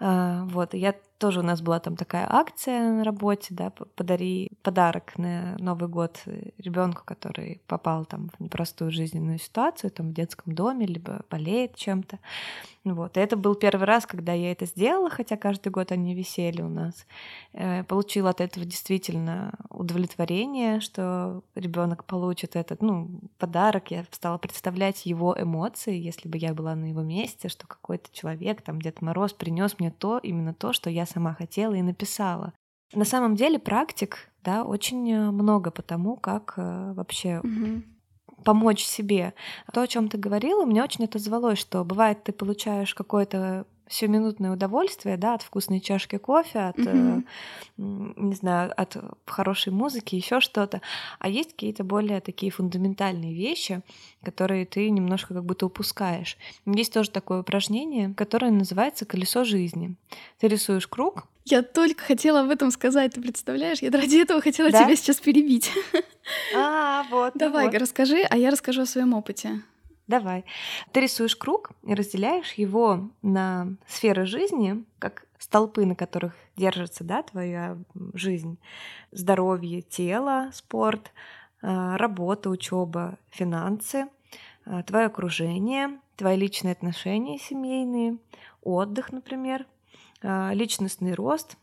А, Вот, я тоже у нас была там такая акция на работе, да, подари подарок на Новый год ребенку, который попал там в непростую жизненную ситуацию, там в детском доме, либо болеет чем-то. Вот. И это был первый раз, когда я это сделала, хотя каждый год они висели у нас. Э, получила от этого действительно удовлетворение, что ребенок получит этот ну, подарок. Я стала представлять его эмоции, если бы я была на его месте, что какой-то человек, там Дед Мороз, принес мне то, именно то, что я сама хотела и написала. На самом деле практик, да, очень э, много по тому, как э, вообще угу помочь себе. То, о чем ты говорила, мне очень это звалось, что бывает, ты получаешь какое-то сиюминутное удовольствие, да, от вкусной чашки кофе, от, mm-hmm. не знаю, от хорошей музыки, еще что-то. А есть какие-то более такие фундаментальные вещи, которые ты немножко как будто упускаешь. Есть тоже такое упражнение, которое называется колесо жизни. Ты рисуешь круг. Я только хотела об этом сказать, ты представляешь? Я ради этого хотела да? тебя сейчас перебить. А, вот. Давай, вот. расскажи, а я расскажу о своем опыте. Давай. Ты рисуешь круг и разделяешь его на сферы жизни, как столпы, на которых держится да, твоя жизнь. Здоровье тело, спорт, э, работа, учеба, финансы, э, твое окружение, твои личные отношения семейные, отдых, например, э, личностный рост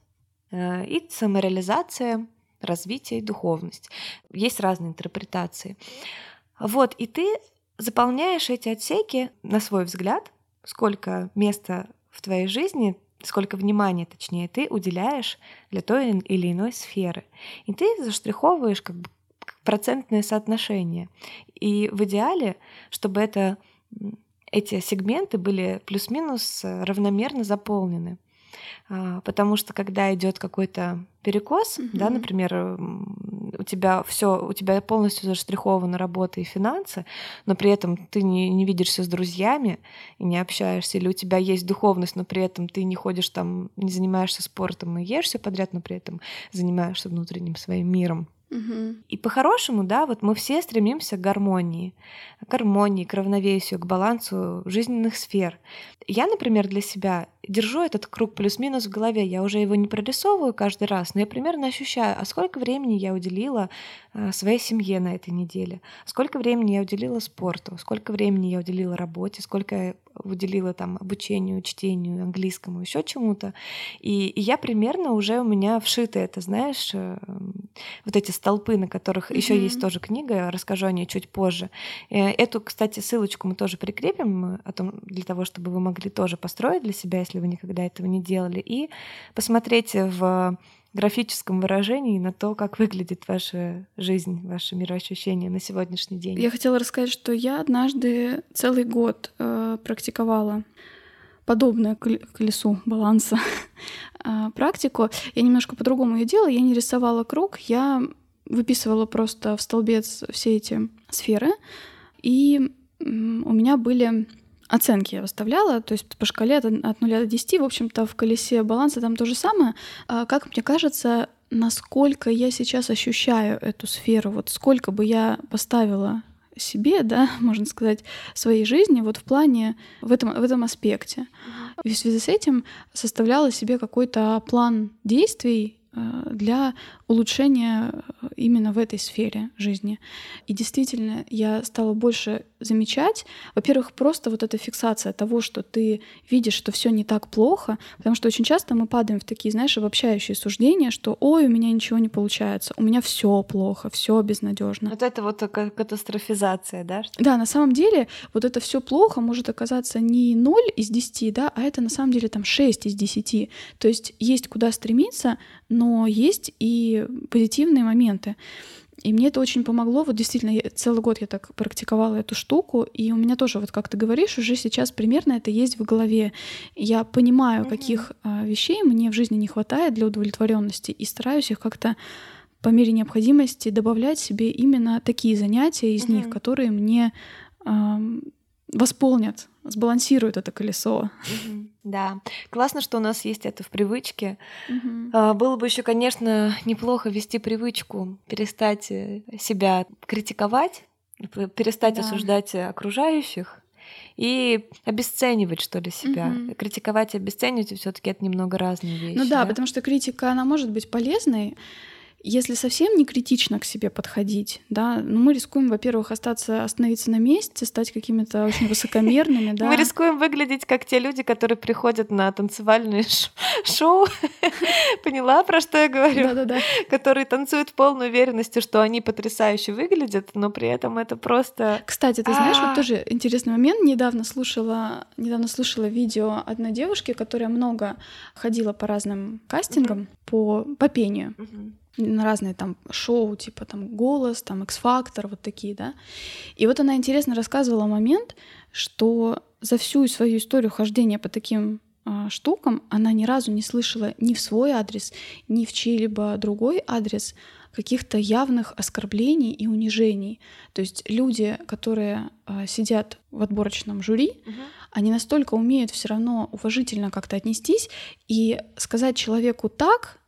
и самореализация, развитие и духовность. Есть разные интерпретации. Вот, и ты заполняешь эти отсеки на свой взгляд, сколько места в твоей жизни, сколько внимания, точнее, ты уделяешь для той или иной сферы. И ты заштриховываешь как бы процентное соотношение. И в идеале, чтобы это, эти сегменты были плюс-минус равномерно заполнены. А, потому что когда идет какой-то перекос, mm-hmm. да, например, у тебя все, у тебя полностью заштрихована работа и финансы, но при этом ты не, не видишься с друзьями и не общаешься, или у тебя есть духовность, но при этом ты не ходишь там, не занимаешься спортом и ешь все подряд, но при этом занимаешься внутренним своим миром. И по-хорошему, да, вот мы все стремимся к гармонии, к гармонии, к равновесию, к балансу жизненных сфер. Я, например, для себя держу этот круг плюс-минус в голове. Я уже его не прорисовываю каждый раз, но я примерно ощущаю, а сколько времени я уделила э, своей семье на этой неделе, сколько времени я уделила спорту, сколько времени я уделила работе, сколько уделила там обучению, чтению, английскому, еще чему-то. И, и я примерно уже у меня вшито это, знаешь, э, вот эти столпы, на которых mm-hmm. еще есть тоже книга, расскажу о ней чуть позже. Э, эту, кстати, ссылочку мы тоже прикрепим о том, для того, чтобы вы могли тоже построить для себя, если вы никогда этого не делали, и посмотреть в графическом выражении на то, как выглядит ваша жизнь, ваше мироощущение на сегодняшний день. Я хотела рассказать, что я однажды целый год э, практиковала подобное колесу баланса э, практику. Я немножко по-другому ее делала. Я не рисовала круг, я выписывала просто в столбец все эти сферы. И у меня были оценки я выставляла, то есть по шкале от, от 0 до 10, в общем-то, в колесе баланса там то же самое. А как мне кажется, насколько я сейчас ощущаю эту сферу, вот сколько бы я поставила себе, да, можно сказать, своей жизни вот в плане, в этом, в этом аспекте. И в связи с этим составляла себе какой-то план действий э, для улучшения э, именно в этой сфере жизни. И действительно, я стала больше замечать, во-первых, просто вот эта фиксация того, что ты видишь, что все не так плохо, потому что очень часто мы падаем в такие, знаешь, обобщающие суждения, что ой, у меня ничего не получается, у меня все плохо, все безнадежно. Вот это вот катастрофизация, да? Да, на самом деле вот это все плохо может оказаться не 0 из 10, да, а это на самом деле там 6 из 10. То есть есть куда стремиться, но есть и позитивные моменты. И мне это очень помогло. Вот действительно, я, целый год я так практиковала эту штуку, и у меня тоже, вот как ты говоришь, уже сейчас примерно это есть в голове. Я понимаю, mm-hmm. каких а, вещей мне в жизни не хватает для удовлетворенности, и стараюсь их как-то по мере необходимости добавлять себе именно такие занятия из mm-hmm. них, которые мне а, восполнят, сбалансируют это колесо. Mm-hmm. Да, классно, что у нас есть это в привычке. Угу. Было бы еще, конечно, неплохо вести привычку, перестать э, себя критиковать, перестать да. осуждать окружающих и обесценивать, что ли, себя. Угу. Критиковать и обесценивать все-таки это немного разные вещи. Ну да, да, потому что критика, она может быть полезной, если совсем не критично к себе подходить, да, ну мы рискуем, во-первых, остаться, остановиться на месте, стать какими-то очень высокомерными, да. Мы рискуем выглядеть как те люди, которые приходят на танцевальные шоу. Поняла, про что я говорю? Да-да-да. Которые танцуют в полной уверенности, что они потрясающе выглядят, но при этом это просто... Кстати, ты знаешь, вот а. тоже интересный момент. Недавно слушала, недавно слушала видео одной девушки, которая много ходила по разным кастингам по, по пению на разные там шоу, типа там «Голос», там «X-Factor», вот такие, да. И вот она интересно рассказывала момент, что за всю свою историю хождения по таким э, штукам она ни разу не слышала ни в свой адрес, ни в чей-либо другой адрес каких-то явных оскорблений и унижений. То есть люди, которые э, сидят в отборочном жюри, угу. они настолько умеют все равно уважительно как-то отнестись и сказать человеку так,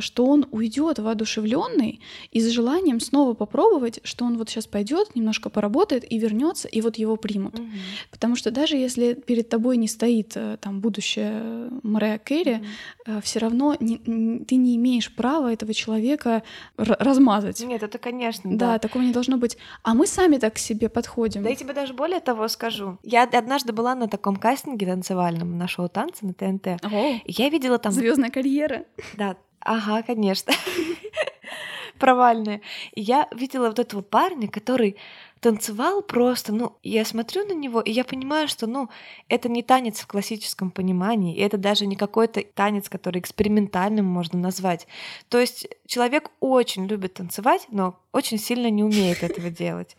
что он уйдет воодушевленный и с желанием снова попробовать, что он вот сейчас пойдет, немножко поработает и вернется, и вот его примут. Угу. Потому что даже если перед тобой не стоит э, там будущее Мэрайя Керри, угу. все равно не, ты не имеешь права этого человека размазать. Нет, это конечно. Да, да, такого не должно быть. А мы сами так к себе подходим. Да я тебе даже более того скажу. Я однажды была на таком кастинге танцевальном на шоу танцы на ТНТ. О, я видела там звездная карьера. Да, Ага, конечно. Провальная. я видела вот этого парня, который танцевал просто, ну, я смотрю на него, и я понимаю, что, ну, это не танец в классическом понимании, и это даже не какой-то танец, который экспериментальным можно назвать. То есть человек очень любит танцевать, но очень сильно не умеет этого делать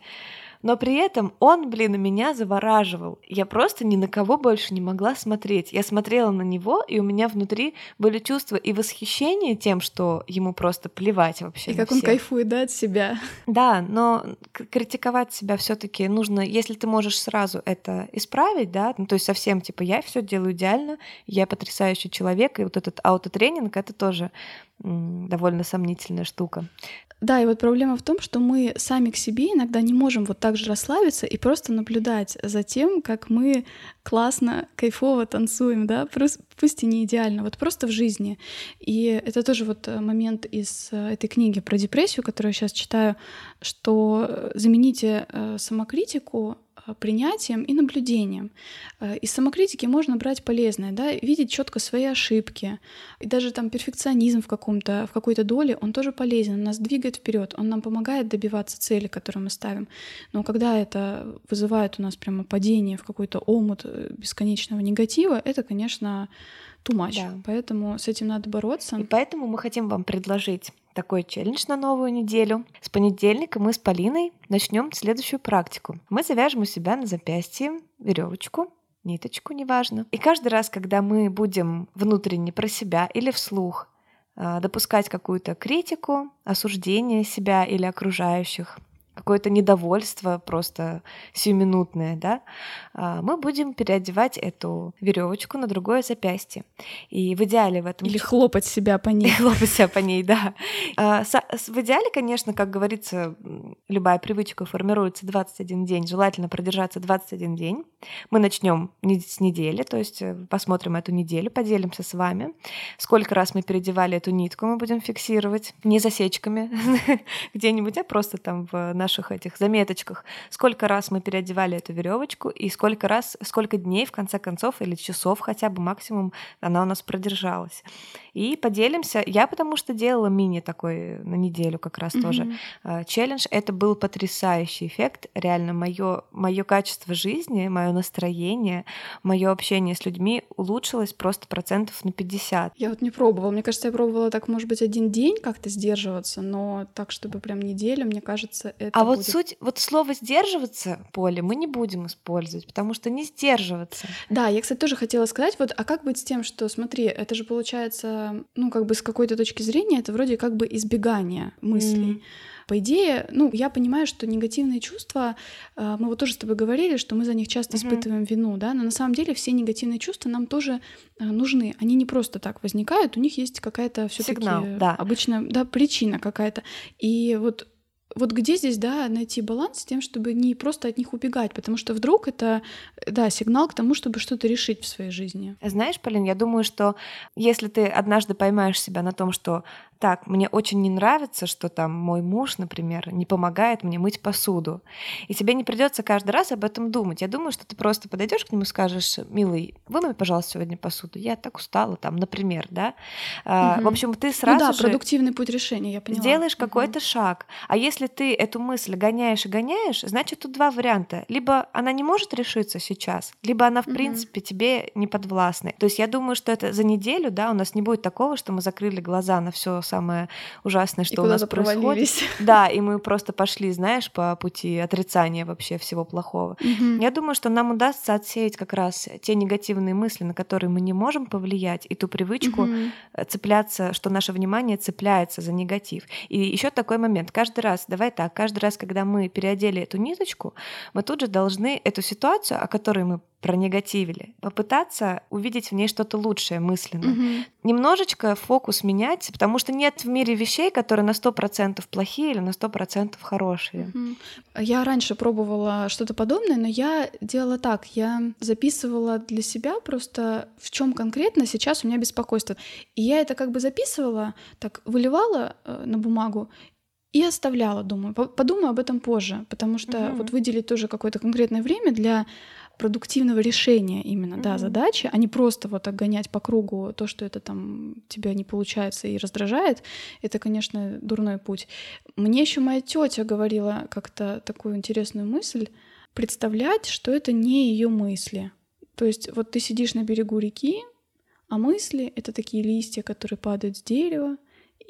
но при этом он, блин, меня завораживал. Я просто ни на кого больше не могла смотреть. Я смотрела на него, и у меня внутри были чувства и восхищение тем, что ему просто плевать вообще. И как всех. он кайфует, да, от себя. Да, но критиковать себя все-таки нужно, если ты можешь сразу это исправить, да, ну, то есть совсем типа я все делаю идеально, я потрясающий человек, и вот этот аутотренинг это тоже довольно сомнительная штука. Да, и вот проблема в том, что мы сами к себе иногда не можем вот так же расслабиться и просто наблюдать за тем, как мы классно, кайфово танцуем, да, пусть и не идеально, вот просто в жизни. И это тоже вот э, момент из э, этой книги про депрессию, которую я сейчас читаю, что э, замените самокритику принятием и наблюдением. Э, из самокритики можно брать полезное, да, видеть четко свои ошибки. И даже там перфекционизм в, каком-то, в какой-то доле, он тоже полезен, он нас двигает вперед, он нам помогает добиваться цели, которую мы ставим. Но когда это вызывает у нас прямо падение в какой-то омут э, бесконечного негатива, это, конечно, too much. Да. Поэтому с этим надо бороться. И поэтому мы хотим вам предложить такой челлендж на новую неделю. С понедельника мы с Полиной начнем следующую практику. Мы завяжем у себя на запястье веревочку, ниточку, неважно. И каждый раз, когда мы будем внутренне про себя или вслух а, допускать какую-то критику, осуждение себя или окружающих, какое-то недовольство просто сиюминутное, да, а, мы будем переодевать эту веревочку на другое запястье. И в идеале в этом... Или хлопать себя по ней. хлопать себя по ней, да. А, в идеале, конечно, как говорится, любая привычка формируется 21 день, желательно продержаться 21 день. Мы начнем с недели, то есть э, посмотрим эту неделю, поделимся с вами. Сколько раз мы переодевали эту нитку, мы будем фиксировать, не засечками где-нибудь, а просто там в наших этих заметочках, сколько раз мы переодевали эту веревочку и сколько раз, сколько дней в конце концов или часов хотя бы максимум она у нас продержалась. И поделимся. Я потому что делала мини такой на неделю как раз mm-hmm. тоже а, челлендж. Это был потрясающий эффект. Реально мое мое качество жизни, мое настроение, мое общение с людьми улучшилось просто процентов на 50. Я вот не пробовала. Мне кажется, я пробовала так, может быть, один день как-то сдерживаться, но так, чтобы прям неделю, мне кажется, это а будет... вот суть, вот слово «сдерживаться», Поле, мы не будем использовать, потому что не сдерживаться. Да, я, кстати, тоже хотела сказать, вот, а как быть с тем, что, смотри, это же получается, ну, как бы с какой-то точки зрения, это вроде как бы избегание мыслей. Mm. По идее, ну, я понимаю, что негативные чувства, э, мы вот тоже с тобой говорили, что мы за них часто mm-hmm. испытываем вину, да, но на самом деле все негативные чувства нам тоже э, нужны. Они не просто так возникают, у них есть какая-то все-таки да. обычно, да, причина какая-то. И вот вот где здесь, да, найти баланс с тем, чтобы не просто от них убегать, потому что вдруг это, да, сигнал к тому, чтобы что-то решить в своей жизни. Знаешь, Полин, я думаю, что если ты однажды поймаешь себя на том, что так, мне очень не нравится, что там мой муж, например, не помогает мне мыть посуду. И тебе не придется каждый раз об этом думать. Я думаю, что ты просто подойдешь к нему и скажешь, милый, вымой, пожалуйста, сегодня посуду. Я так устала, там, например, да. Угу. В общем, ты сразу ну да, же продуктивный путь решения, я поняла. Сделаешь угу. какой-то шаг. А если ты эту мысль гоняешь и гоняешь, значит, тут два варианта. Либо она не может решиться сейчас, либо она, в угу. принципе, тебе не подвластна. То есть я думаю, что это за неделю, да, у нас не будет такого, что мы закрыли глаза на все самое ужасное, что и у нас происходит. Да, и мы просто пошли, знаешь, по пути отрицания вообще всего плохого. Угу. Я думаю, что нам удастся отсеять как раз те негативные мысли, на которые мы не можем повлиять, и ту привычку угу. цепляться, что наше внимание цепляется за негатив. И еще такой момент. Каждый раз, давай так, каждый раз, когда мы переодели эту ниточку, мы тут же должны эту ситуацию, о которой мы пронегативили, попытаться увидеть в ней что-то лучшее мысленно. Угу. Немножечко фокус менять, потому что нет в мире вещей, которые на 100% плохие или на 100% хорошие. Угу. Я раньше пробовала что-то подобное, но я делала так. Я записывала для себя просто в чем конкретно сейчас у меня беспокойство. И я это как бы записывала, так выливала э, на бумагу и оставляла, думаю. Подумаю об этом позже, потому что угу. вот выделить тоже какое-то конкретное время для продуктивного решения именно, mm-hmm. да, задачи, а не просто вот так гонять по кругу то, что это там тебя не получается и раздражает, это, конечно, дурной путь. Мне еще моя тетя говорила как-то такую интересную мысль, представлять, что это не ее мысли. То есть вот ты сидишь на берегу реки, а мысли — это такие листья, которые падают с дерева,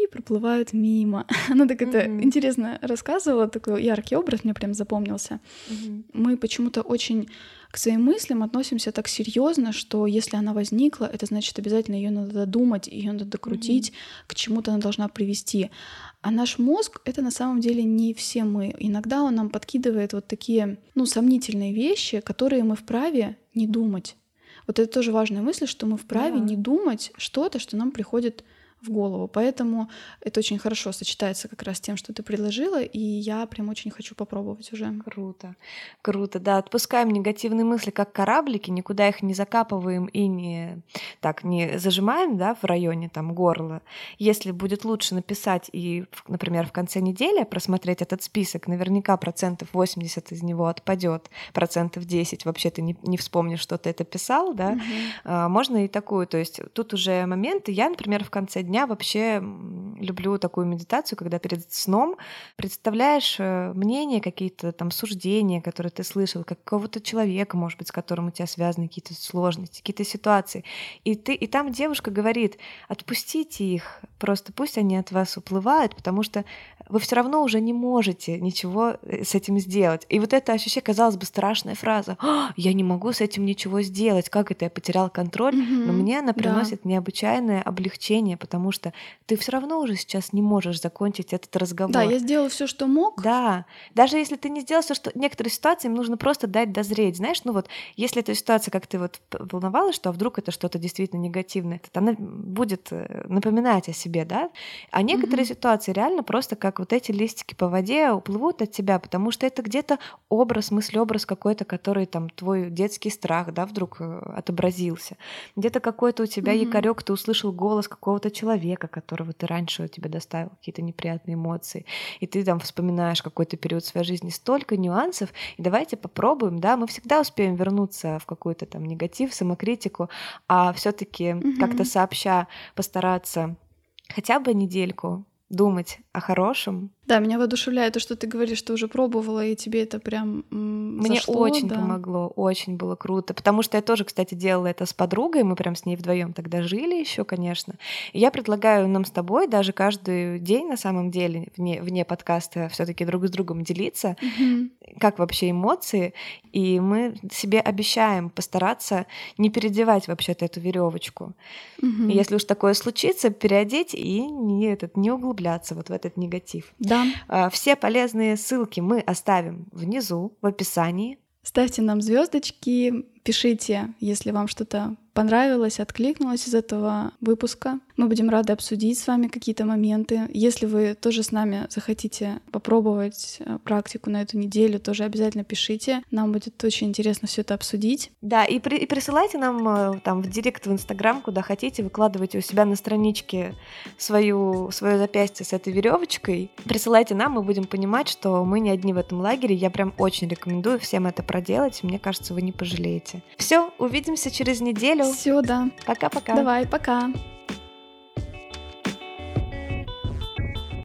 и проплывают мимо. Она так это mm-hmm. интересно рассказывала, такой яркий образ мне прям запомнился. Mm-hmm. Мы почему-то очень к своим мыслям относимся так серьезно, что если она возникла, это значит обязательно ее надо додумать, ее надо докрутить, mm-hmm. к чему-то она должна привести. А наш мозг — это на самом деле не все мы. Иногда он нам подкидывает вот такие, ну, сомнительные вещи, которые мы вправе не думать. Вот это тоже важная мысль, что мы вправе yeah. не думать что-то, что нам приходит в голову. Поэтому это очень хорошо сочетается как раз с тем, что ты предложила, и я прям очень хочу попробовать уже. Круто, круто, да. Отпускаем негативные мысли как кораблики, никуда их не закапываем и не так не зажимаем, да, в районе там горла. Если будет лучше написать и, например, в конце недели просмотреть этот список, наверняка процентов 80 из него отпадет, процентов 10 вообще ты не, не вспомнишь, что ты это писал, да. Угу. А, можно и такую, то есть тут уже моменты. Я, например, в конце дня дня вообще люблю такую медитацию, когда перед сном представляешь э, мнения, какие-то там суждения, которые ты слышал, какого-то человека, может быть, с которым у тебя связаны какие-то сложности, какие-то ситуации. И, ты, и там девушка говорит, отпустите их, просто пусть они от вас уплывают, потому что вы все равно уже не можете ничего э, с этим сделать. И вот это ощущение, казалось бы, страшная фраза. Я не могу с этим ничего сделать. Как это я потерял контроль? Mm-hmm. Но мне она приносит да. необычайное облегчение, потому что ты все равно уже сейчас не можешь закончить этот разговор. Да, я сделал все, что мог. Да. Даже если ты не сделал все, что некоторые ситуации им нужно просто дать дозреть. Знаешь, ну вот, если эта ситуация, как ты вот волновалась, что а вдруг это что-то действительно негативное, то она будет э, напоминать о себе, да? А некоторые mm-hmm. ситуации реально просто как вот эти листики по воде уплывут от тебя, потому что это где-то образ, мыслеобраз какой-то, который там твой детский страх, да, вдруг э, отобразился. Где-то какой-то у тебя mm-hmm. якорек, ты услышал голос какого-то человека, которого ты раньше у тебя доставил какие-то неприятные эмоции, и ты там вспоминаешь какой-то период своей жизни, столько нюансов, и давайте попробуем, да, мы всегда успеем вернуться в какой-то там негатив, самокритику, а все-таки mm-hmm. как-то сообща постараться хотя бы недельку думать о хорошем. Да, меня воодушевляет то, что ты говоришь, что уже пробовала, и тебе это прям Мне зашло, очень да. помогло, очень было круто, потому что я тоже, кстати, делала это с подругой, мы прям с ней вдвоем тогда жили еще, конечно. И я предлагаю нам с тобой даже каждый день, на самом деле, вне, вне подкаста, все таки друг с другом делиться, угу. как вообще эмоции, и мы себе обещаем постараться не переодевать вообще-то эту веревочку. Угу. если уж такое случится, переодеть и не, этот, не углубляться вот в этот негатив. Да. А, все полезные ссылки мы оставим внизу в описании. Ставьте нам звездочки, Пишите, если вам что-то понравилось, откликнулось из этого выпуска. Мы будем рады обсудить с вами какие-то моменты. Если вы тоже с нами захотите попробовать э, практику на эту неделю, тоже обязательно пишите. Нам будет очень интересно все это обсудить. Да, и, при, и присылайте нам э, там в директ в Инстаграм, куда хотите, выкладывайте у себя на страничке свою, свое запястье с этой веревочкой. Присылайте нам, мы будем понимать, что мы не одни в этом лагере. Я прям очень рекомендую всем это проделать. Мне кажется, вы не пожалеете. Все, увидимся через неделю. Все, да. Пока-пока. Давай, пока.